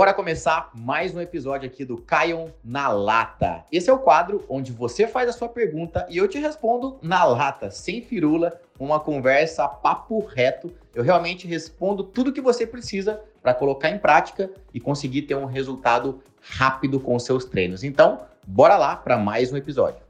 Bora começar mais um episódio aqui do Caion na Lata. Esse é o quadro onde você faz a sua pergunta e eu te respondo na lata, sem firula, uma conversa papo reto. Eu realmente respondo tudo que você precisa para colocar em prática e conseguir ter um resultado rápido com seus treinos. Então, bora lá para mais um episódio.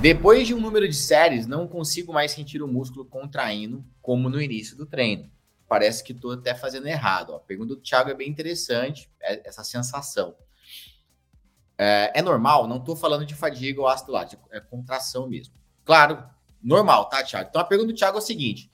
Depois de um número de séries, não consigo mais sentir o músculo contraindo como no início do treino. Parece que estou até fazendo errado. A pergunta do Thiago é bem interessante, é essa sensação. É, é normal? Não estou falando de fadiga ou ácido lático, é contração mesmo. Claro, normal, tá, Thiago? Então a pergunta do Thiago é o seguinte: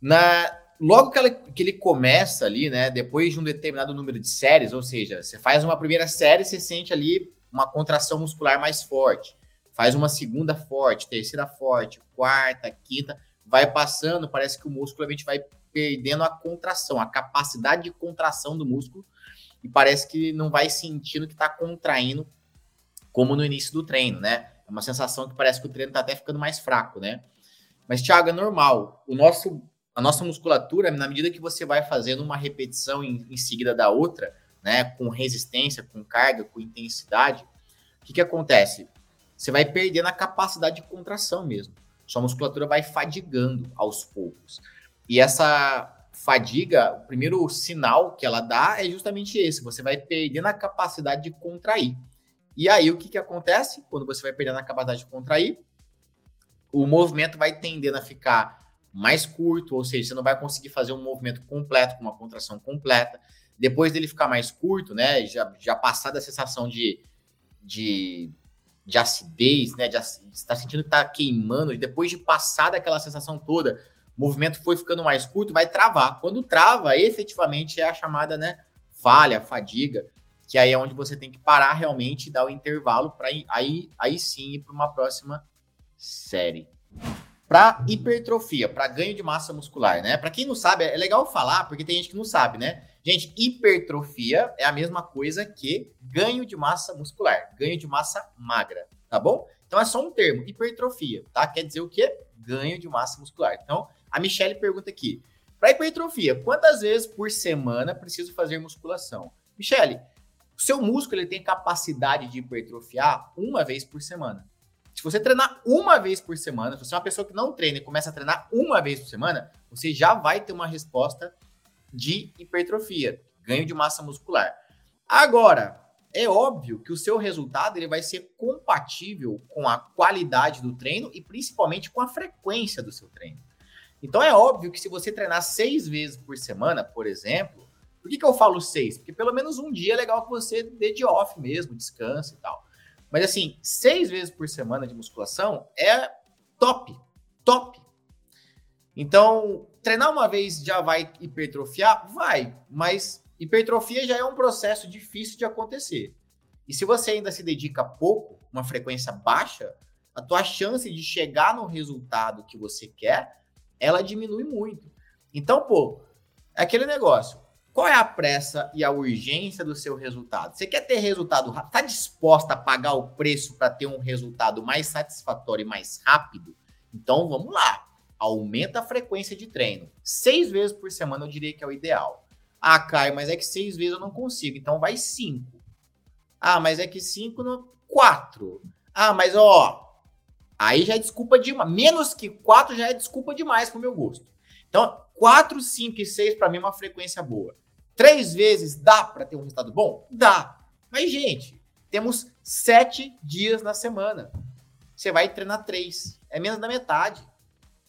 na, logo que, ela, que ele começa ali, né, depois de um determinado número de séries, ou seja, você faz uma primeira série, você sente ali uma contração muscular mais forte faz uma segunda forte, terceira forte, quarta, quinta, vai passando, parece que o músculo a gente vai perdendo a contração, a capacidade de contração do músculo, e parece que não vai sentindo que está contraindo como no início do treino, né? É uma sensação que parece que o treino está até ficando mais fraco, né? Mas, Thiago, é normal. O nosso, a nossa musculatura, na medida que você vai fazendo uma repetição em, em seguida da outra, né? Com resistência, com carga, com intensidade, o que, que acontece? Você vai perdendo a capacidade de contração mesmo. Sua musculatura vai fadigando aos poucos. E essa fadiga, o primeiro sinal que ela dá é justamente esse: você vai perdendo a capacidade de contrair. E aí o que, que acontece? Quando você vai perdendo a capacidade de contrair, o movimento vai tendendo a ficar mais curto, ou seja, você não vai conseguir fazer um movimento completo, com uma contração completa. Depois dele ficar mais curto, né? Já, já passar da sensação de, de de acidez, né? De está sentindo que está queimando, e depois de passar daquela sensação toda, o movimento foi ficando mais curto, vai travar. Quando trava, efetivamente é a chamada, né? Falha, fadiga, que aí é onde você tem que parar realmente e dar o intervalo para aí, aí sim ir para uma próxima série. Para hipertrofia, para ganho de massa muscular, né? Para quem não sabe, é legal falar, porque tem gente que não sabe, né? Gente, hipertrofia é a mesma coisa que ganho de massa muscular, ganho de massa magra, tá bom? Então é só um termo, hipertrofia, tá? Quer dizer o quê? Ganho de massa muscular. Então, a Michelle pergunta aqui: para hipertrofia, quantas vezes por semana preciso fazer musculação? Michelle, o seu músculo ele tem capacidade de hipertrofiar uma vez por semana. Se você treinar uma vez por semana, se você é uma pessoa que não treina e começa a treinar uma vez por semana, você já vai ter uma resposta de hipertrofia, ganho de massa muscular. Agora, é óbvio que o seu resultado ele vai ser compatível com a qualidade do treino e principalmente com a frequência do seu treino. Então é óbvio que se você treinar seis vezes por semana, por exemplo, por que, que eu falo seis? Porque pelo menos um dia é legal que você dê de off mesmo, descanse e tal. Mas assim, seis vezes por semana de musculação é top, top. Então, treinar uma vez já vai hipertrofiar? Vai, mas hipertrofia já é um processo difícil de acontecer. E se você ainda se dedica pouco, uma frequência baixa, a tua chance de chegar no resultado que você quer, ela diminui muito. Então, pô, é aquele negócio. Qual é a pressa e a urgência do seu resultado? Você quer ter resultado rápido? Está disposta a pagar o preço para ter um resultado mais satisfatório e mais rápido? Então, vamos lá aumenta a frequência de treino. Seis vezes por semana eu diria que é o ideal. Ah, Caio, mas é que seis vezes eu não consigo, então vai cinco. Ah, mas é que cinco, no quatro. Ah, mas ó, aí já é desculpa demais. Menos que quatro já é desculpa demais pro meu gosto. Então, quatro, cinco e seis para mim é uma frequência boa. Três vezes dá para ter um resultado bom? Dá. Mas, gente, temos sete dias na semana. Você vai treinar três. É menos da metade.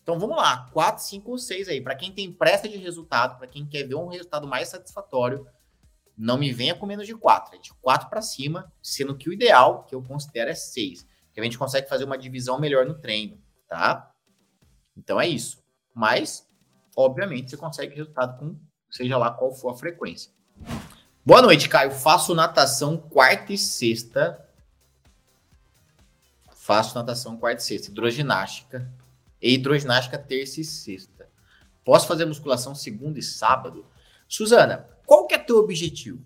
Então vamos lá, 4, 5 ou 6 aí. Para quem tem pressa de resultado, para quem quer ver um resultado mais satisfatório, não me venha com menos de 4. É de 4 para cima, sendo que o ideal, que eu considero, é 6. Que a gente consegue fazer uma divisão melhor no treino, tá? Então é isso. Mas, obviamente, você consegue resultado com seja lá qual for a frequência. Boa noite, Caio. Faço natação quarta e sexta. Faço natação quarta e sexta. Hidroginástica e hidroginástica terça e sexta. Posso fazer musculação segunda e sábado? Suzana, qual que é teu objetivo?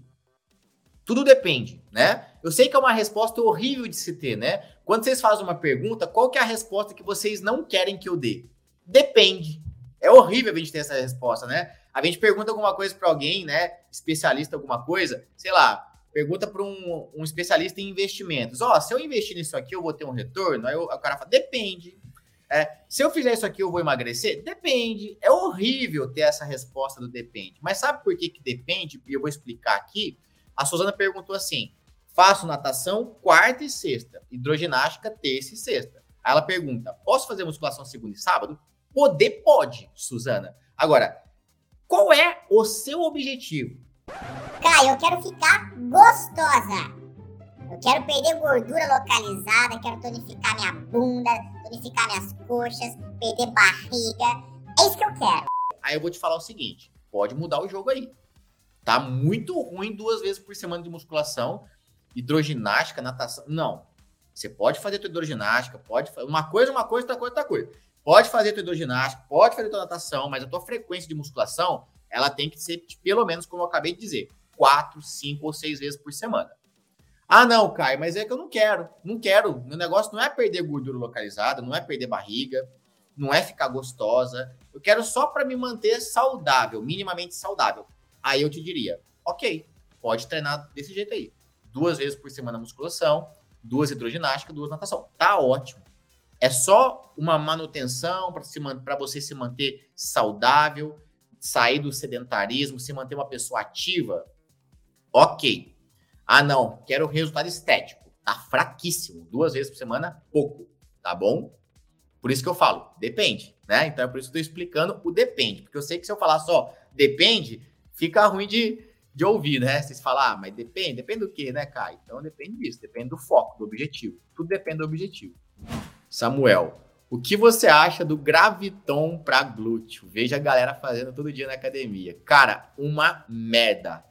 Tudo depende, né? Eu sei que é uma resposta horrível de se ter, né? Quando vocês fazem uma pergunta, qual que é a resposta que vocês não querem que eu dê? Depende. É horrível a gente ter essa resposta, né? A gente pergunta alguma coisa para alguém, né? Especialista alguma coisa, sei lá, pergunta para um, um, especialista em investimentos. Ó, oh, se eu investir nisso aqui, eu vou ter um retorno? Aí o, o cara fala, depende. É, se eu fizer isso aqui, eu vou emagrecer? Depende. É horrível ter essa resposta do depende. Mas sabe por que, que depende? E eu vou explicar aqui. A Suzana perguntou assim: faço natação quarta e sexta, hidroginástica terça e sexta. Aí ela pergunta: posso fazer musculação segunda e sábado? Poder pode, Suzana. Agora, qual é o seu objetivo? Caio, eu quero ficar gostosa. Quero perder gordura localizada, quero tonificar minha bunda, tonificar minhas coxas, perder barriga. É isso que eu quero. Aí eu vou te falar o seguinte: pode mudar o jogo aí. Tá muito ruim duas vezes por semana de musculação, hidroginástica, natação. Não. Você pode fazer tua hidroginástica, pode fazer uma coisa, uma coisa, outra coisa, outra coisa. Pode fazer tua hidroginástica, pode fazer tua natação, mas a tua frequência de musculação, ela tem que ser, pelo menos, como eu acabei de dizer, quatro, cinco ou seis vezes por semana. Ah, não, Caio, mas é que eu não quero. Não quero. Meu negócio não é perder gordura localizada, não é perder barriga, não é ficar gostosa. Eu quero só para me manter saudável, minimamente saudável. Aí eu te diria, ok, pode treinar desse jeito aí. Duas vezes por semana musculação, duas hidroginástica, duas natação. Tá ótimo. É só uma manutenção para você se manter saudável, sair do sedentarismo, se manter uma pessoa ativa. Ok. Ah, não, quero resultado estético. Tá fraquíssimo. Duas vezes por semana, pouco. Tá bom? Por isso que eu falo, depende, né? Então é por isso que eu tô explicando o depende. Porque eu sei que se eu falar só depende, fica ruim de, de ouvir, né? Vocês falam, ah, mas depende, depende do quê, né, Kai? Então depende disso, depende do foco, do objetivo. Tudo depende do objetivo. Samuel, o que você acha do graviton para glúteo? Veja a galera fazendo todo dia na academia. Cara, uma merda.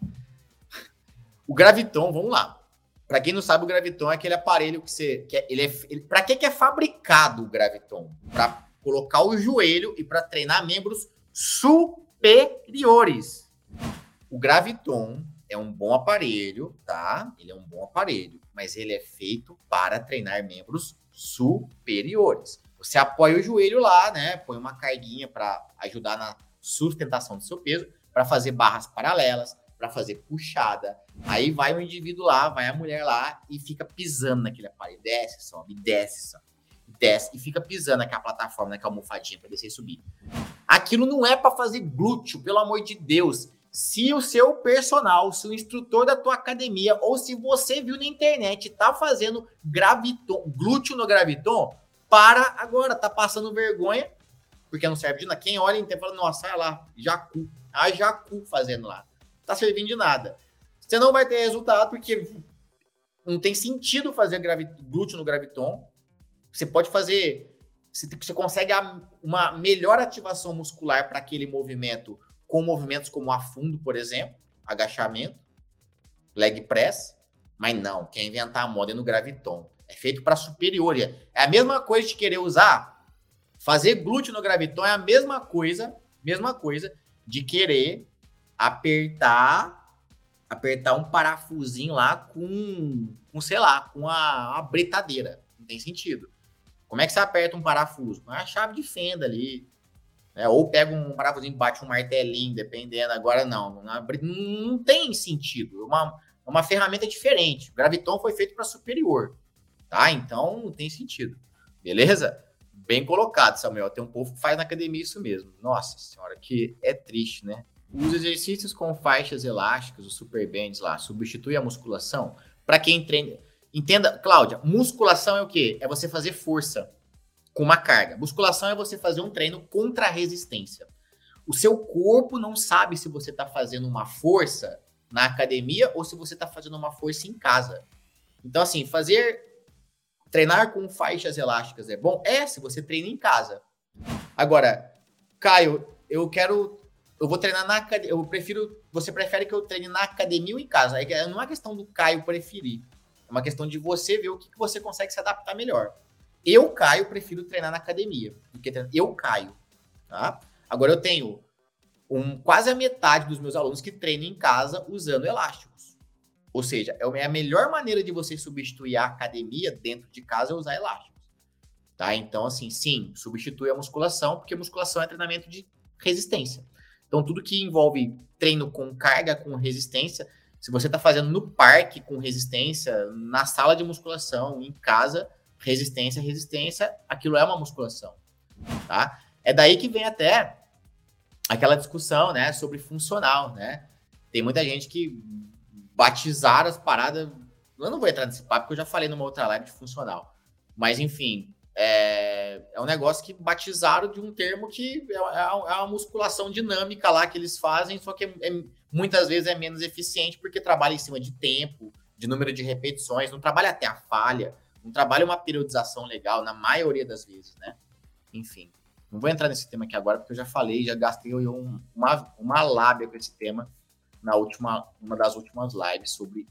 O Graviton, vamos lá. Para quem não sabe, o Graviton é aquele aparelho que você. Que é, ele é, ele, para que, que é fabricado o Graviton? Para colocar o joelho e para treinar membros superiores. O Graviton é um bom aparelho, tá? Ele é um bom aparelho, mas ele é feito para treinar membros superiores. Você apoia o joelho lá, né? Põe uma carguinha para ajudar na sustentação do seu peso, para fazer barras paralelas, para fazer puxada. Aí vai o indivíduo lá, vai a mulher lá e fica pisando naquele aparelho. Desce, sobe, desce, sobe. Desce e fica pisando naquela plataforma, naquela almofadinha para descer e subir. Aquilo não é para fazer glúteo, pelo amor de Deus. Se o seu personal, se o instrutor da tua academia, ou se você viu na internet, tá fazendo graviton, glúteo no graviton, para agora, tá passando vergonha, porque não serve de nada. Quem olha e fala, nossa, olha lá, Jacu, a Jacu fazendo lá tá servindo de nada. Você não vai ter resultado porque não tem sentido fazer glúteo no graviton. Você pode fazer, você, você consegue uma melhor ativação muscular para aquele movimento com movimentos como afundo, por exemplo, agachamento, leg press, mas não, quer inventar a moda é no graviton. É feito para superior. É a mesma coisa de querer usar, fazer glúteo no graviton é a mesma coisa, mesma coisa de querer apertar apertar um parafusinho lá com, com sei lá, com a, a britadeira. Não tem sentido. Como é que você aperta um parafuso? Com a chave de fenda ali. Né? Ou pega um parafusinho, bate um martelinho, dependendo. Agora não. Não, não tem sentido. É uma, é uma ferramenta diferente. O Graviton foi feito para superior. Tá? Então não tem sentido. Beleza? Bem colocado, Samuel. Tem um povo que faz na academia isso mesmo. Nossa senhora, que é triste, né? Os exercícios com faixas elásticas, os super bands lá, substitui a musculação? Para quem treina. Entenda, Cláudia, musculação é o quê? É você fazer força com uma carga. Musculação é você fazer um treino contra a resistência. O seu corpo não sabe se você está fazendo uma força na academia ou se você está fazendo uma força em casa. Então, assim, fazer. Treinar com faixas elásticas é bom? É, se você treina em casa. Agora, Caio, eu quero eu vou treinar na academia. Eu prefiro. Você prefere que eu treine na academia ou em casa? Aí não é questão do Caio preferir. É uma questão de você ver o que, que você consegue se adaptar melhor. Eu, Caio, prefiro treinar na academia. Porque eu caio. Tá? Agora eu tenho um, quase a metade dos meus alunos que treinam em casa usando elásticos. Ou seja, é a melhor maneira de você substituir a academia dentro de casa é usar elásticos. Tá? Então, assim, sim, substitui a musculação, porque musculação é treinamento de resistência. Então, tudo que envolve treino com carga, com resistência, se você está fazendo no parque com resistência, na sala de musculação, em casa, resistência, resistência, aquilo é uma musculação, tá? É daí que vem até aquela discussão, né, sobre funcional, né? Tem muita gente que batizaram as paradas. Eu não vou entrar nesse papo, porque eu já falei numa outra live de funcional. Mas, enfim, é, é um negócio que batizaram de um termo que é, é, é uma musculação dinâmica lá que eles fazem, só que é, é, muitas vezes é menos eficiente porque trabalha em cima de tempo, de número de repetições, não trabalha até a falha, não trabalha uma periodização legal, na maioria das vezes, né? Enfim. Não vou entrar nesse tema aqui agora, porque eu já falei, já gastei um, uma, uma lábia com esse tema na última, uma das últimas lives sobre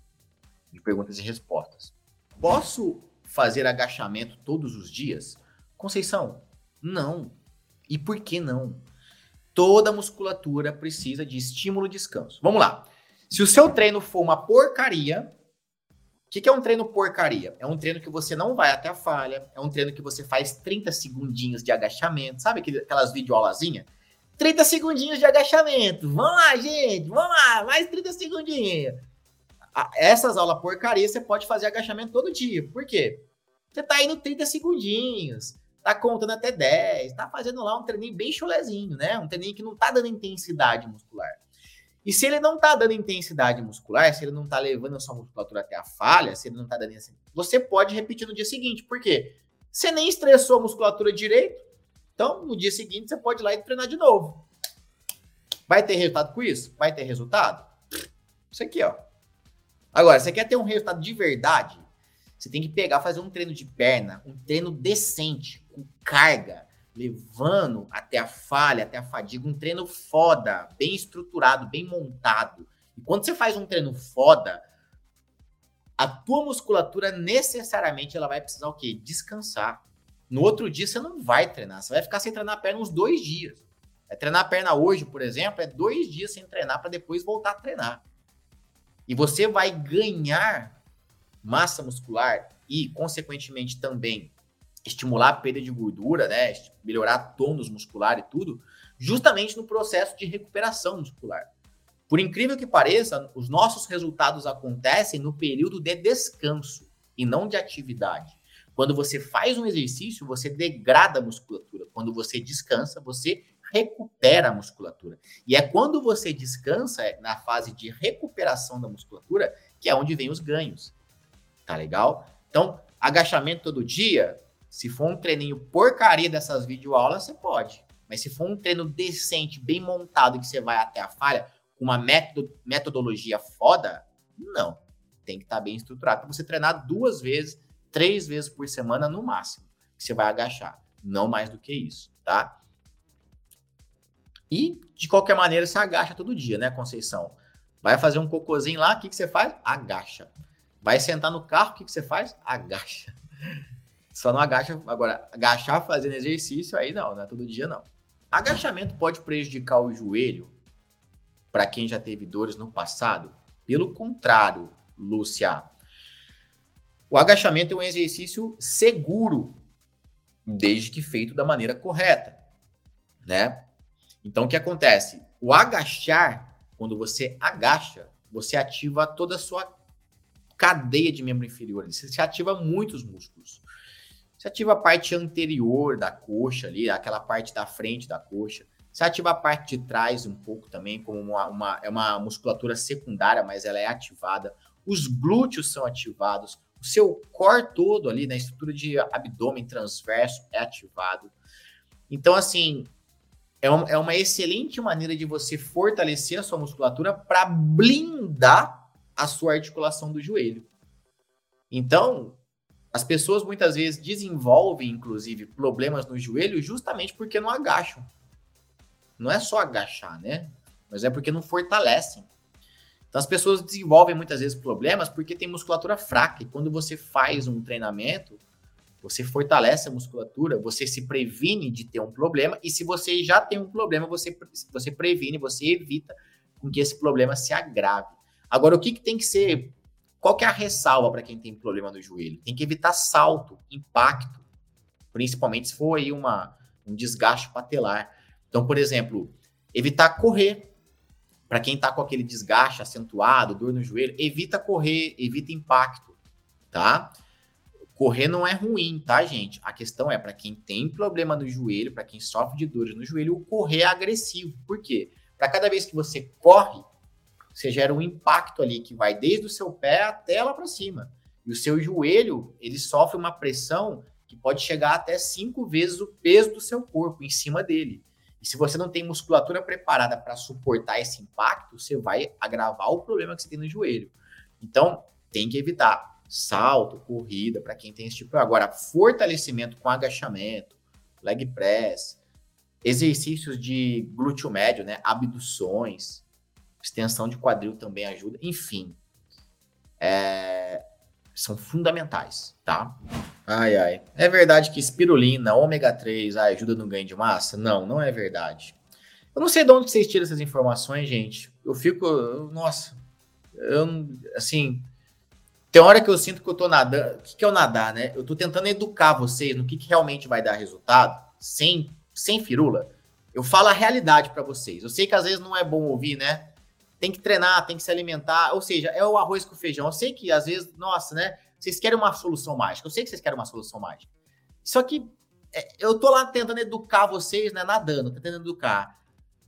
de perguntas e respostas. Posso fazer agachamento todos os dias? Conceição, não. E por que não? Toda musculatura precisa de estímulo e descanso. Vamos lá. Se o seu treino for uma porcaria, o que, que, é um treino porcaria? É um treino que você não vai até a falha, é um treino que você faz 30 segundinhos de agachamento, sabe aquelas videoaulazinhas? 30 segundinhos de agachamento. Vamos lá, gente, vamos lá, mais 30 segundinhos. Essas aulas porcaria você pode fazer agachamento todo dia. Por quê? Você tá indo 30 segundinhos, tá contando até 10, tá fazendo lá um treininho bem chulezinho, né? Um treininho que não tá dando intensidade muscular. E se ele não está dando intensidade muscular, se ele não está levando a sua musculatura até a falha, se ele não está dando assim, você pode repetir no dia seguinte. Por quê? Você nem estressou a musculatura direito, então no dia seguinte você pode ir lá e treinar de novo. Vai ter resultado com isso? Vai ter resultado? Isso aqui, ó. Agora, você quer ter um resultado de verdade? Você tem que pegar, fazer um treino de perna, um treino decente, com carga, levando até a falha, até a fadiga, um treino foda, bem estruturado, bem montado. E quando você faz um treino foda, a tua musculatura necessariamente ela vai precisar o quê? Descansar. No outro dia você não vai treinar, você vai ficar sem treinar a perna uns dois dias. É treinar a perna hoje, por exemplo, é dois dias sem treinar para depois voltar a treinar. E você vai ganhar massa muscular e, consequentemente, também estimular a perda de gordura, né? Melhorar tônus muscular e tudo, justamente no processo de recuperação muscular. Por incrível que pareça, os nossos resultados acontecem no período de descanso e não de atividade. Quando você faz um exercício, você degrada a musculatura. Quando você descansa, você recupera a musculatura. E é quando você descansa, é na fase de recuperação da musculatura, que é onde vem os ganhos. Tá legal? Então, agachamento todo dia, se for um treininho porcaria dessas videoaulas, você pode. Mas se for um treino decente, bem montado, que você vai até a falha, com uma metodologia foda, não. Tem que estar tá bem estruturado para você treinar duas vezes, três vezes por semana no máximo, que você vai agachar. Não mais do que isso, tá? E, de qualquer maneira, você agacha todo dia, né, Conceição? Vai fazer um cocôzinho lá, o que, que você faz? Agacha. Vai sentar no carro, o que, que você faz? Agacha. Só não agacha. Agora, agachar fazendo exercício, aí não, não é todo dia não. Agachamento pode prejudicar o joelho para quem já teve dores no passado? Pelo contrário, Lúcia. O agachamento é um exercício seguro, desde que feito da maneira correta, né? Então, o que acontece? O agachar, quando você agacha, você ativa toda a sua cadeia de membro inferior. Você ativa muitos músculos. Você ativa a parte anterior da coxa ali, aquela parte da frente da coxa. Você ativa a parte de trás um pouco também, como uma, uma, é uma musculatura secundária, mas ela é ativada. Os glúteos são ativados. O seu core todo ali, na estrutura de abdômen transverso, é ativado. Então, assim, é uma, é uma excelente maneira de você fortalecer a sua musculatura para blindar a sua articulação do joelho. Então, as pessoas muitas vezes desenvolvem, inclusive, problemas no joelho justamente porque não agacham. Não é só agachar, né? Mas é porque não fortalecem. Então as pessoas desenvolvem muitas vezes problemas porque tem musculatura fraca. E quando você faz um treinamento, você fortalece a musculatura, você se previne de ter um problema. E se você já tem um problema, você, você previne, você evita com que esse problema se agrave. Agora, o que, que tem que ser qual que é a ressalva para quem tem problema no joelho? Tem que evitar salto, impacto, principalmente se for aí uma, um desgaste patelar. Então, por exemplo, evitar correr. Para quem está com aquele desgaste acentuado, dor no joelho, evita correr, evita impacto, tá? Correr não é ruim, tá, gente? A questão é para quem tem problema no joelho, para quem sofre de dores no joelho, o correr é agressivo. Por quê? Para cada vez que você corre, você gera um impacto ali que vai desde o seu pé até lá para cima. E o seu joelho, ele sofre uma pressão que pode chegar até cinco vezes o peso do seu corpo em cima dele. E se você não tem musculatura preparada para suportar esse impacto, você vai agravar o problema que você tem no joelho. Então, tem que evitar salto, corrida, para quem tem esse tipo. Agora, fortalecimento com agachamento, leg press, exercícios de glúteo médio, né? Abduções, extensão de quadril também ajuda. Enfim, é, são fundamentais, tá? Ai, ai. É verdade que espirulina, ômega 3 ai, ajuda no ganho de massa? Não, não é verdade. Eu não sei de onde vocês tiram essas informações, gente. Eu fico, nossa, eu, assim, tem hora que eu sinto que eu tô nadando. O que, que é o nadar, né? Eu tô tentando educar vocês no que, que realmente vai dar resultado, sem, sem firula. Eu falo a realidade para vocês. Eu sei que às vezes não é bom ouvir, né? Tem que treinar, tem que se alimentar, ou seja, é o arroz com feijão. Eu sei que às vezes, nossa, né? Vocês querem uma solução mágica. Eu sei que vocês querem uma solução mágica. Só que é, eu tô lá tentando educar vocês, né? Nadando, tentando educar.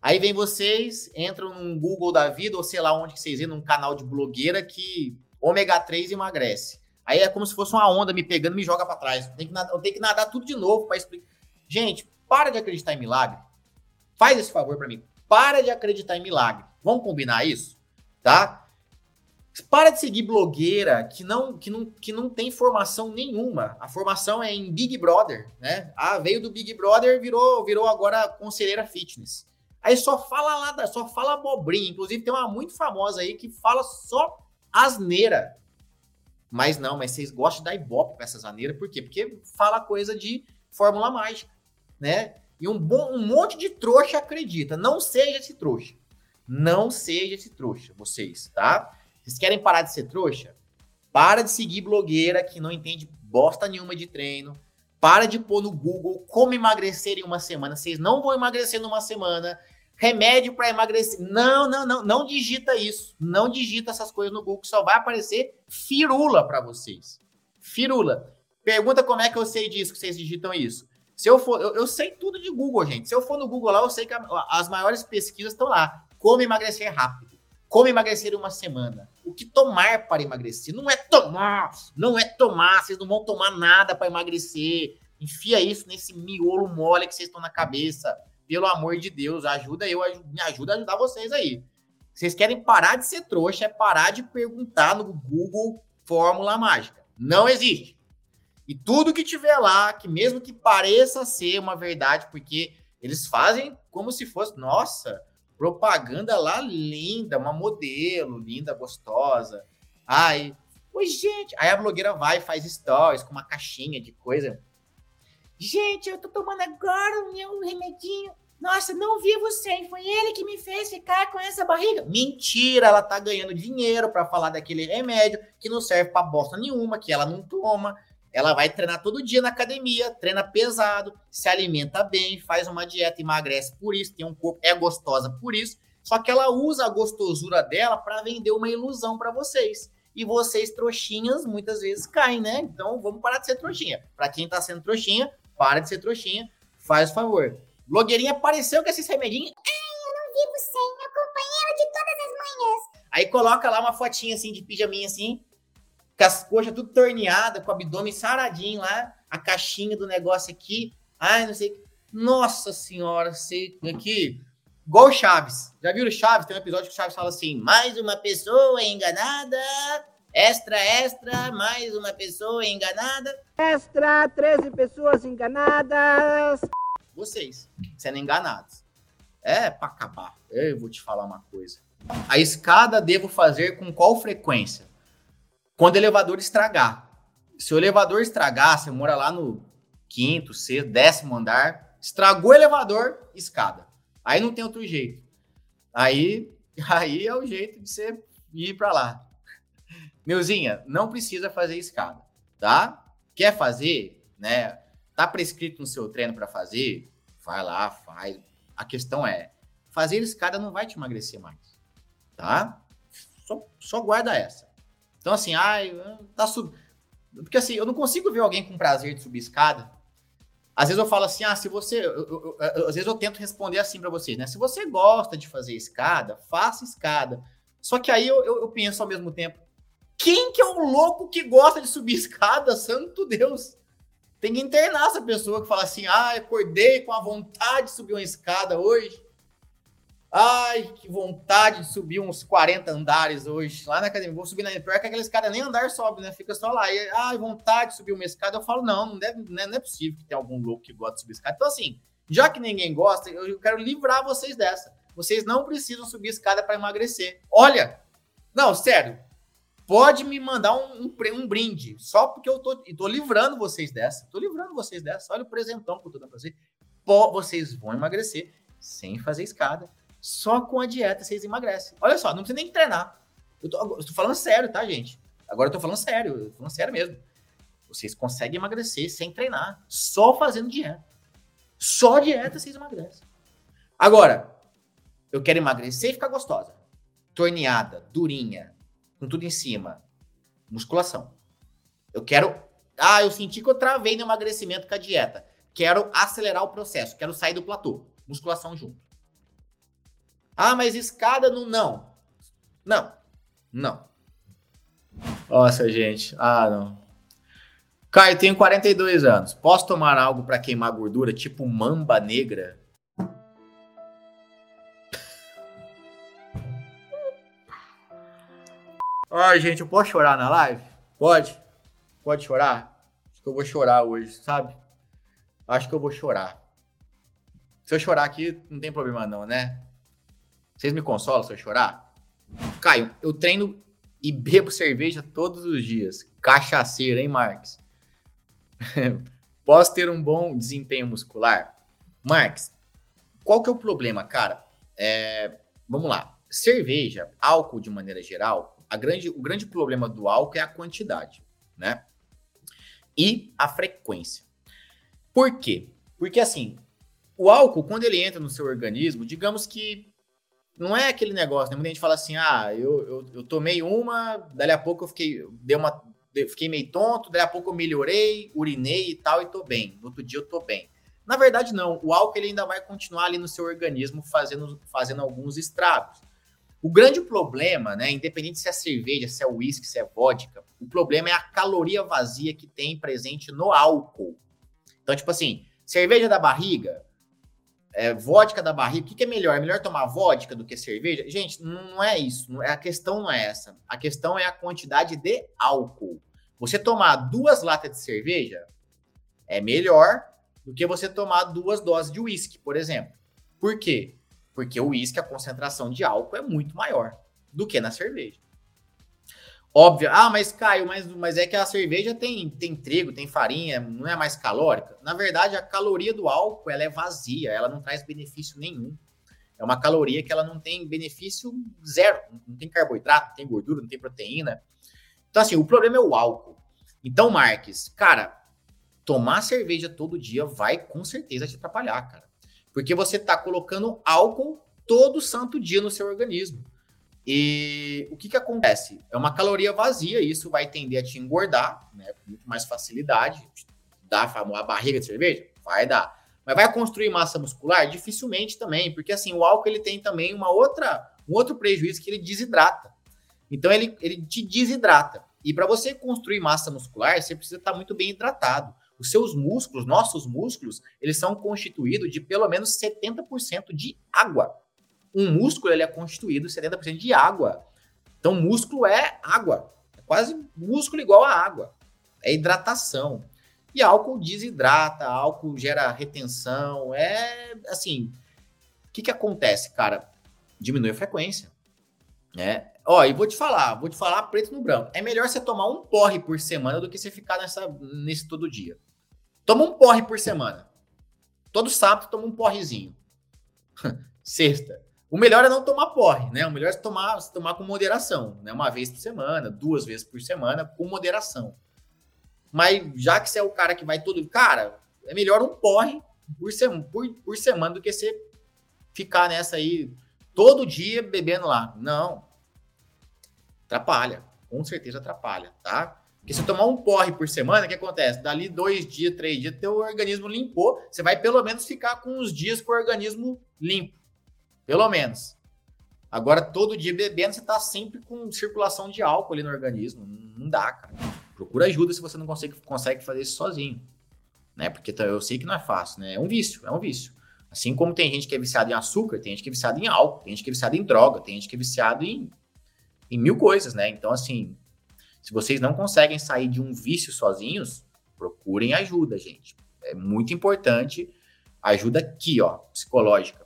Aí vem vocês, entram num Google da vida, ou sei lá onde que vocês vêm, num canal de blogueira que ômega 3 emagrece. Aí é como se fosse uma onda me pegando me joga para trás. Que nadar, eu tenho que nadar tudo de novo para explicar. Gente, para de acreditar em milagre. Faz esse favor para mim. Para de acreditar em milagre. Vamos combinar isso? Tá? Para de seguir blogueira que não, que, não, que não tem formação nenhuma. A formação é em Big Brother, né? Ah, veio do Big Brother, virou, virou agora conselheira fitness. Aí só fala lá, só fala abobrinha. Inclusive tem uma muito famosa aí que fala só asneira. Mas não, mas vocês gostam dar ibope pra essas asneiras, por quê? Porque fala coisa de fórmula mágica, né? E um, bom, um monte de trouxa acredita. Não seja esse trouxa. Não seja esse trouxa, vocês, tá? Vocês querem parar de ser trouxa? Para de seguir blogueira que não entende bosta nenhuma de treino. Para de pôr no Google como emagrecer em uma semana. Vocês não vão emagrecer numa semana. Remédio para emagrecer. Não, não, não. Não digita isso. Não digita essas coisas no Google. Só vai aparecer firula para vocês. Firula. Pergunta como é que eu sei disso, que vocês digitam isso. Se eu for, eu, eu, sei tudo de Google, gente. Se eu for no Google lá, eu sei que a, as maiores pesquisas estão lá. Como emagrecer rápido. Como emagrecer uma semana. O que tomar para emagrecer? Não é tomar, não é tomar. Vocês não vão tomar nada para emagrecer. Enfia isso nesse miolo mole que vocês estão na cabeça. Pelo amor de Deus, ajuda eu, me ajuda a ajudar vocês aí. Vocês querem parar de ser trouxa, é parar de perguntar no Google fórmula mágica. Não existe. E tudo que tiver lá, que mesmo que pareça ser uma verdade, porque eles fazem como se fosse, nossa, propaganda lá linda, uma modelo linda, gostosa. Ai, oi, gente. Aí a blogueira vai e faz stories com uma caixinha de coisa. Gente, eu tô tomando agora o meu remedinho. Nossa, não vi você, foi ele que me fez ficar com essa barriga. Mentira, ela tá ganhando dinheiro para falar daquele remédio que não serve para bosta nenhuma, que ela não toma, ela vai treinar todo dia na academia, treina pesado, se alimenta bem, faz uma dieta, emagrece por isso, tem um corpo, é gostosa por isso. Só que ela usa a gostosura dela para vender uma ilusão para vocês. E vocês, trouxinhas, muitas vezes caem, né? Então vamos parar de ser trouxinha. Para quem tá sendo trouxinha, para de ser trouxinha, faz o favor. Blogueirinha apareceu com esses remedinhos. Ai, eu não vivo sem, meu companheiro de todas as manhãs. Aí coloca lá uma fotinha assim de pijaminha assim, com as coxas tudo torneadas, com o abdômen saradinho lá, a caixinha do negócio aqui. Ai, não sei. Nossa senhora, sei aqui. Igual o Chaves. Já viram o Chaves? Tem um episódio que o Chaves fala assim: mais uma pessoa enganada. Extra, extra, mais uma pessoa enganada. Extra, 13 pessoas enganadas. Vocês sendo enganados. É para acabar. Eu vou te falar uma coisa. A escada devo fazer com qual frequência? Quando o elevador estragar. Se o elevador estragar, você mora lá no quinto, sexto, décimo andar, estragou o elevador, escada. Aí não tem outro jeito. Aí, aí é o jeito de você ir para lá. Meuzinha, não precisa fazer escada, tá? Quer fazer, né? Tá prescrito no seu treino para fazer? Vai lá, faz. A questão é, fazer escada não vai te emagrecer mais, tá? Só, só guarda essa. Então, assim, ai, tá sub... Porque assim, eu não consigo ver alguém com prazer de subir escada. Às vezes eu falo assim, ah, se você. Eu, eu, eu, às vezes eu tento responder assim para vocês, né? Se você gosta de fazer escada, faça escada. Só que aí eu, penso ao mesmo tempo, quem que é o louco que gosta de subir escada? Santo Deus! Tem que internar essa pessoa que fala assim, ah, acordei com a vontade de subir uma escada hoje. Ai, que vontade de subir uns 40 andares hoje. Lá na academia, vou subir na pior que aqueles caras nem andar sobe, né? Fica só lá. E, ai, vontade de subir uma escada. Eu falo, não, não, deve, não, é, não é possível que tenha algum louco que gosta de subir escada. Então, assim, já que ninguém gosta, eu quero livrar vocês dessa. Vocês não precisam subir escada para emagrecer. Olha, não, sério. Pode me mandar um, um, um, brinde, só porque eu tô, tô livrando vocês dessa. Tô livrando vocês dessa. Olha o presentão que eu tô dando pra vocês. Pô, vocês vão emagrecer sem fazer escada só com a dieta vocês emagrecem. Olha só, não precisa nem treinar. Eu tô, eu tô falando sério, tá, gente? Agora eu tô falando sério, eu tô falando sério mesmo. Vocês conseguem emagrecer sem treinar, só fazendo dieta. Só dieta vocês emagrecem. Agora, eu quero emagrecer e ficar gostosa. Torneada, durinha, com tudo em cima. Musculação. Eu quero. Ah, eu senti que eu travei no emagrecimento com a dieta. Quero acelerar o processo, quero sair do platô. Musculação junto. Ah, mas escada no não. Não. Não. Nossa, gente. Ah, não. Caio, tenho 42 anos. Posso tomar algo para queimar gordura, tipo mamba negra? Ai, gente, eu posso chorar na live? Pode? Pode chorar? Acho que eu vou chorar hoje, sabe? Acho que eu vou chorar. Se eu chorar aqui, não tem problema não, né? Vocês me consolam se eu chorar? Caio, eu treino e bebo cerveja todos os dias. Cachaceiro, hein, Marques? Posso ter um bom desempenho muscular? Marques, qual que é o problema, cara? É, vamos lá. Cerveja, álcool de maneira geral, a grande, o grande problema do álcool é a quantidade, né? E a frequência. Por quê? Porque assim, o álcool, quando ele entra no seu organismo, digamos que não é aquele negócio, né? Muita gente fala assim, ah, eu, eu, eu tomei uma, dali a pouco eu fiquei, dei uma, fiquei meio tonto, dali a pouco eu melhorei, urinei e tal, e tô bem. No outro dia eu tô bem. Na verdade, não. O álcool ele ainda vai continuar ali no seu organismo fazendo, fazendo alguns estragos. O grande problema, né, independente se é cerveja, se é uísque, se é vodka, o problema é a caloria vazia que tem presente no álcool. Então, tipo assim, cerveja da barriga, é, vodka da barriga, o que, que, é melhor? É melhor tomar vodka do que cerveja? Gente, não é isso. Não é, a questão não é essa. A questão é a quantidade de álcool. Você tomar duas latas de cerveja é melhor do que você tomar duas doses de uísque, por exemplo. Por quê? Porque o uísque, a concentração de álcool é muito maior do que na cerveja. Óbvio, ah, mas Caio, mas, mas é que a cerveja tem, tem trigo, tem farinha, não é mais calórica. Na verdade, a caloria do álcool ela é vazia, ela não traz benefício nenhum. É uma caloria que ela não tem benefício zero, não tem carboidrato, não tem gordura, não tem proteína. Então, assim, o problema é o álcool. Então, Marques, cara, tomar cerveja todo dia vai com certeza te atrapalhar, cara. Porque você tá colocando álcool todo santo dia no seu organismo. E o que, que acontece? É uma caloria vazia, isso vai tender a te engordar, né? Com muito mais facilidade. Dá a barriga de cerveja? Vai dar. Mas vai construir massa muscular? Dificilmente também, porque assim, o álcool ele tem também uma outra, um outro prejuízo que ele desidrata. Então ele, ele te desidrata. E para você construir massa muscular, você precisa estar muito bem hidratado. Os seus músculos, nossos músculos, eles são constituídos de pelo menos 70% de água um músculo ele é constituído 70% de água. Então, músculo é água. É quase músculo igual a água. É hidratação. E álcool desidrata, álcool gera retenção. É assim. O que, que acontece, cara? Diminui a frequência. Né? Ó, e vou te falar, vou te falar preto no branco. É melhor você tomar um porre por semana do que você ficar nessa, nesse todo dia. Toma um porre por semana. Todo sábado toma um porrezinho. Sexta. O melhor é não tomar porre, né? O melhor é tomar, tomar com moderação, né? Uma vez por semana, duas vezes por semana, com moderação. Mas já que você é o cara que vai todo. Cara, é melhor um porre por, sem, por, por semana do que você ficar nessa aí todo dia bebendo lá. Não. Atrapalha. Com certeza atrapalha, tá? Porque se tomar um porre por semana, o que acontece? Dali dois dias, três dias, teu organismo limpou. Você vai pelo menos ficar com uns dias com o organismo limpo. Pelo menos. Agora, todo dia bebendo, você tá sempre com circulação de álcool ali no organismo. Não dá, cara. Procura ajuda se você não consegue, consegue fazer isso sozinho. Né? Porque eu sei que não é fácil, né? É um vício, é um vício. Assim como tem gente que é viciada em açúcar, tem gente que é viciada em álcool, tem gente que é viciada em droga, tem gente que é viciada em, em mil coisas, né? Então, assim, se vocês não conseguem sair de um vício sozinhos, procurem ajuda, gente. É muito importante ajuda aqui, ó, psicológica.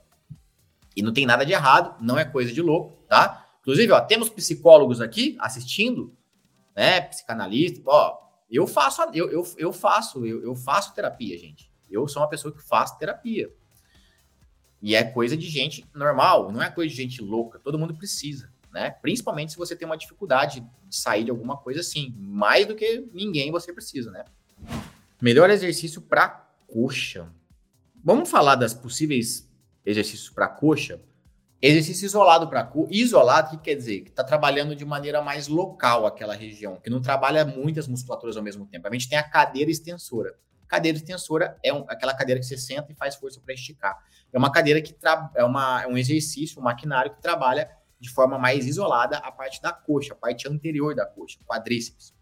E não tem nada de errado, não é coisa de louco, tá? Inclusive, ó, temos psicólogos aqui assistindo, né? Psicanalista, ó, eu faço, eu, eu, eu faço, eu, eu faço terapia, gente. Eu sou uma pessoa que faz terapia. E é coisa de gente normal, não é coisa de gente louca. Todo mundo precisa né? Principalmente se você tem uma dificuldade de sair de alguma coisa assim. Mais do que ninguém você precisa, né? Melhor exercício para coxa. Vamos falar das possíveis exercícios para coxa? Exercício isolado para coxa. Isolado, o que quer dizer? Que está trabalhando de maneira mais local aquela região, que não trabalha muitas musculaturas ao mesmo tempo. A gente tem a cadeira extensora. Cadeira extensora é um, aquela cadeira que você senta e faz força para esticar. É uma cadeira que é, uma, é um exercício, um maquinário que trabalha de forma mais isolada a parte da coxa, a parte anterior da coxa, quadríceps.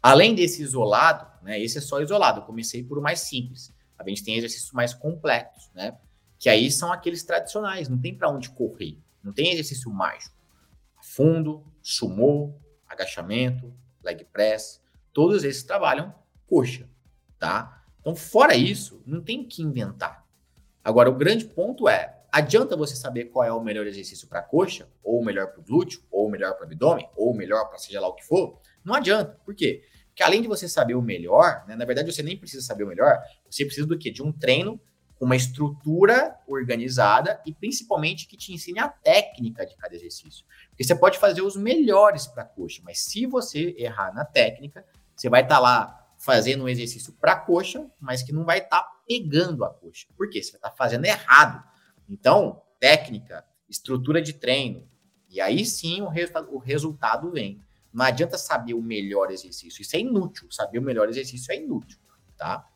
Além desse isolado, né, esse é só isolado, eu comecei por o mais simples. A gente tem exercícios mais completos, né? Que aí são aqueles tradicionais, não tem para onde correr, não tem exercício mágico. Fundo, sumô, agachamento, leg press, todos esses trabalham coxa, tá? Então, fora isso, não tem que inventar. Agora, o grande ponto é, Adianta você saber qual é o melhor exercício para coxa, ou melhor para o glúteo, ou melhor para o abdômen, ou melhor para seja lá o que for? Não adianta. Por quê? Porque além de você saber o melhor, né, na verdade você nem precisa saber o melhor, você precisa do quê? De um treino uma estrutura organizada e principalmente que te ensine a técnica de cada exercício. Porque você pode fazer os melhores para coxa, mas se você errar na técnica, você vai estar tá lá fazendo um exercício para coxa, mas que não vai estar tá pegando a coxa. Por quê? Você vai estar tá fazendo errado. Então, técnica, estrutura de treino, e aí sim o, o resultado vem. Não adianta saber o melhor exercício, isso é inútil. Saber o melhor exercício é inútil, tá?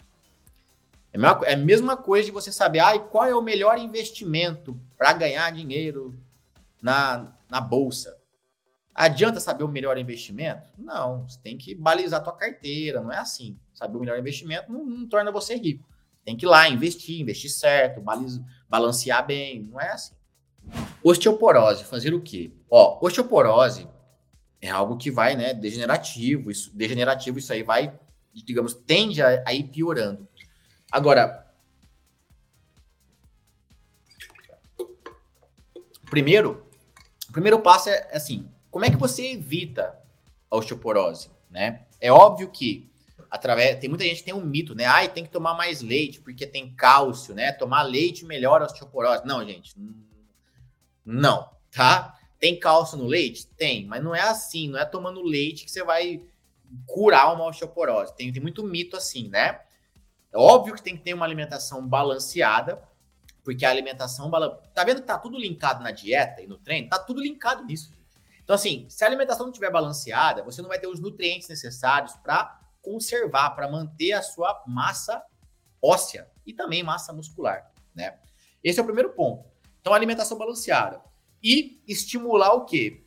É a mesma, é a mesma coisa de você saber ah, qual é o melhor investimento para ganhar dinheiro na, na bolsa. Adianta saber o melhor investimento? Não, você tem que balizar a tua carteira, não é assim. Saber o melhor investimento não, não torna você rico. Tem que ir lá investir, investir certo, balancear bem, não é assim. Osteoporose, fazer o quê? Ó, osteoporose é algo que vai, né, degenerativo, isso, degenerativo, isso aí vai, digamos, tende a, a ir piorando. Agora, primeiro, o primeiro passo é assim, como é que você evita a osteoporose, né? É óbvio que através. Tem muita gente que tem um mito, né? Ai, tem que tomar mais leite porque tem cálcio, né? Tomar leite melhora a osteoporose. Não, gente. Não, tá? Tem cálcio no leite? Tem, mas não é assim, não é tomando leite que você vai curar uma osteoporose. Tem, tem muito mito assim, né? É óbvio que tem que ter uma alimentação balanceada, porque a alimentação. Tá vendo que tá tudo linkado na dieta e no treino? Tá tudo linkado nisso. Então, assim, se a alimentação não estiver balanceada, você não vai ter os nutrientes necessários para conservar, para manter a sua massa óssea e também massa muscular, né? Esse é o primeiro ponto. Então, alimentação balanceada. E estimular o quê?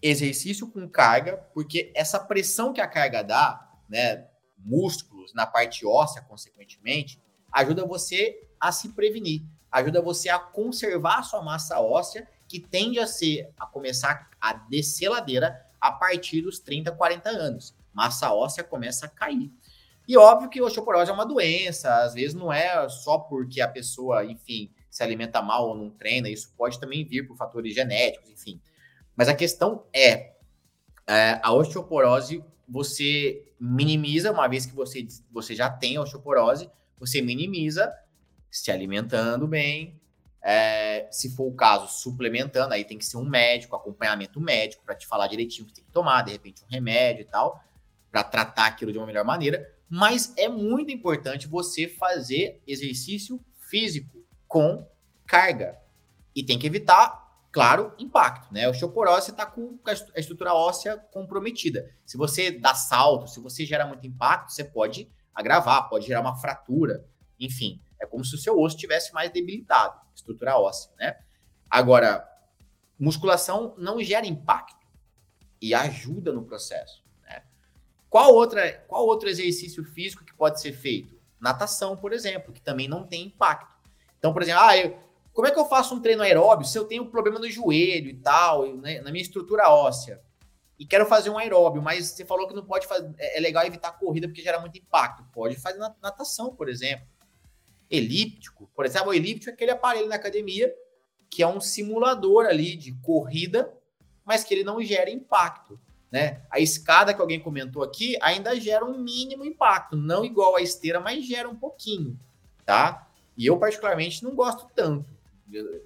Exercício com carga, porque essa pressão que a carga dá, né, músculos, na parte óssea, consequentemente, ajuda você a se prevenir, ajuda você a conservar a sua massa óssea, que tende a ser, a começar a descer ladeira a partir dos 30, 40 anos massa óssea começa a cair. E óbvio que osteoporose é uma doença, às vezes não é só porque a pessoa, enfim, se alimenta mal ou não treina, isso pode também vir por fatores genéticos, enfim. Mas a questão é, é a osteoporose você minimiza, uma vez que você, você já tem osteoporose, você minimiza se alimentando bem, é, se for o caso, suplementando, aí tem que ser um médico, acompanhamento médico, para te falar direitinho o que tem que tomar, de repente um remédio e tal para tratar aquilo de uma melhor maneira, mas é muito importante você fazer exercício físico com carga. E tem que evitar, claro, impacto, né? O osteoporose está com a estrutura óssea comprometida. Se você dá salto, se você gera muito impacto, você pode agravar, pode gerar uma fratura, enfim. É como se o seu osso tivesse mais debilitado, estrutura óssea, né? Agora, musculação não gera impacto e ajuda no processo. Né? Qual, outra, qual outro exercício físico que pode ser feito? Natação, por exemplo, que também não tem impacto. Então, por exemplo, ah, eu, como é que eu faço um treino aeróbio se eu tenho problema no joelho e tal, né, na minha estrutura óssea? E quero fazer um aeróbio, mas você falou que não pode fazer. É, é legal evitar corrida porque gera muito impacto. Pode fazer natação, por exemplo. Elíptico, por exemplo, o elíptico é aquele aparelho na academia que é um simulador ali de corrida, mas que ele não gera impacto. Né? A escada que alguém comentou aqui ainda gera um mínimo impacto, não igual a esteira, mas gera um pouquinho, tá? E eu particularmente não gosto tanto,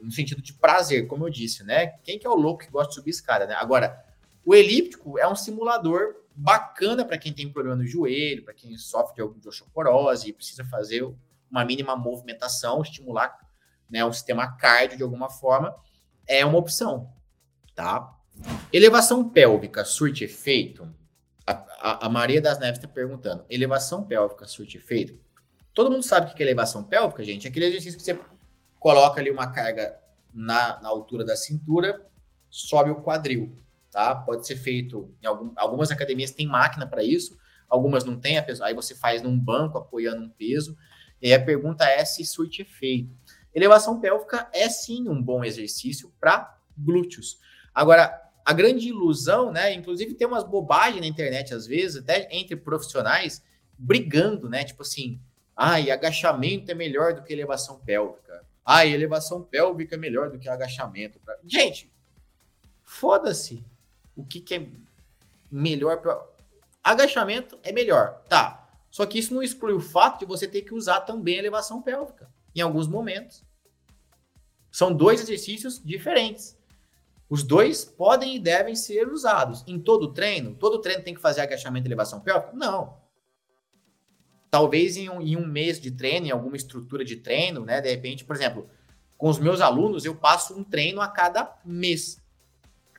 no sentido de prazer, como eu disse, né? Quem que é o louco que gosta de subir escada, né? Agora, o elíptico é um simulador bacana para quem tem problema no joelho, para quem sofre de osteoporose e precisa fazer uma mínima movimentação, estimular né, o sistema cardio de alguma forma, é uma opção, tá? Elevação pélvica surte efeito? A, a, a Maria das Neves está perguntando. Elevação pélvica surte efeito? Todo mundo sabe o que é elevação pélvica, gente? É aquele exercício que você coloca ali uma carga na, na altura da cintura, sobe o quadril, tá? Pode ser feito em algum, algumas academias têm máquina para isso, algumas não têm, aí você faz num banco apoiando um peso. E aí a pergunta é se surte efeito. Elevação pélvica é sim um bom exercício para glúteos. Agora, a grande ilusão, né? Inclusive tem umas bobagens na internet às vezes, até entre profissionais, brigando, né? Tipo assim, ai, agachamento é melhor do que elevação pélvica. Ai, elevação pélvica é melhor do que agachamento. Gente, foda-se. O que, que é melhor para agachamento é melhor, tá? Só que isso não exclui o fato de você ter que usar também elevação pélvica em alguns momentos. São dois exercícios diferentes. Os dois podem e devem ser usados. Em todo treino, todo treino tem que fazer agachamento e elevação pélvica? Não. Talvez em um, em um mês de treino, em alguma estrutura de treino, né? De repente, por exemplo, com os meus alunos, eu passo um treino a cada mês.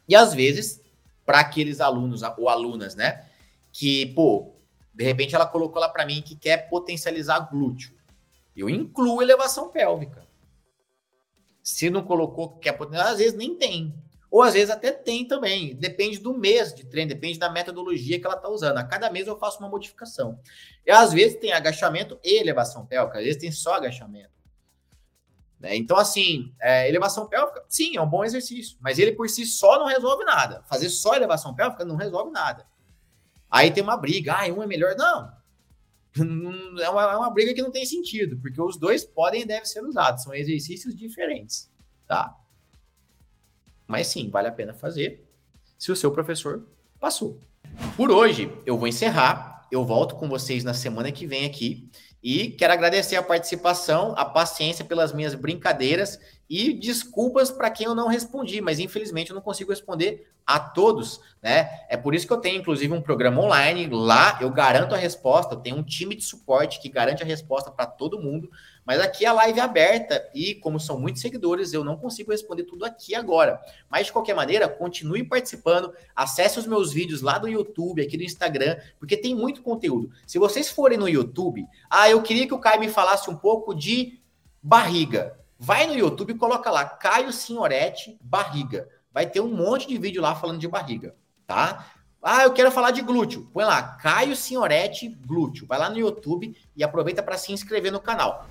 E às vezes, para aqueles alunos ou alunas, né? Que, pô, de repente ela colocou lá para mim que quer potencializar glúteo. Eu incluo elevação pélvica. Se não colocou que é às vezes nem tem. Ou às vezes até tem também. Depende do mês de treino, depende da metodologia que ela está usando. A cada mês eu faço uma modificação. E às vezes tem agachamento e elevação pélvica, às vezes tem só agachamento. Né? Então, assim, é, elevação pélvica, sim, é um bom exercício, mas ele por si só não resolve nada. Fazer só elevação pélvica não resolve nada. Aí tem uma briga, ah, um é melhor. Não, é uma, é uma briga que não tem sentido, porque os dois podem e devem ser usados, são exercícios diferentes, tá? Mas sim, vale a pena fazer se o seu professor passou. Por hoje, eu vou encerrar. Eu volto com vocês na semana que vem aqui. E quero agradecer a participação, a paciência pelas minhas brincadeiras e desculpas para quem eu não respondi, mas infelizmente eu não consigo responder a todos, né? É por isso que eu tenho, inclusive, um programa online. Lá eu garanto a resposta, eu tenho um time de suporte que garante a resposta para todo mundo. Mas aqui a live é aberta e, como são muitos seguidores, eu não consigo responder tudo aqui agora. Mas, de qualquer maneira, continue participando, acesse os meus vídeos lá do YouTube, aqui do Instagram, porque tem muito conteúdo. Se vocês forem no YouTube, ah, eu queria que o Caio me falasse um pouco de barriga. Vai no YouTube e coloca lá, Caio Signoretti Barriga. Vai ter um monte de vídeo lá falando de barriga, tá? Ah, eu quero falar de glúteo. Põe lá, Caio Signoretti Glúteo. Vai lá no YouTube e aproveita para se inscrever no canal.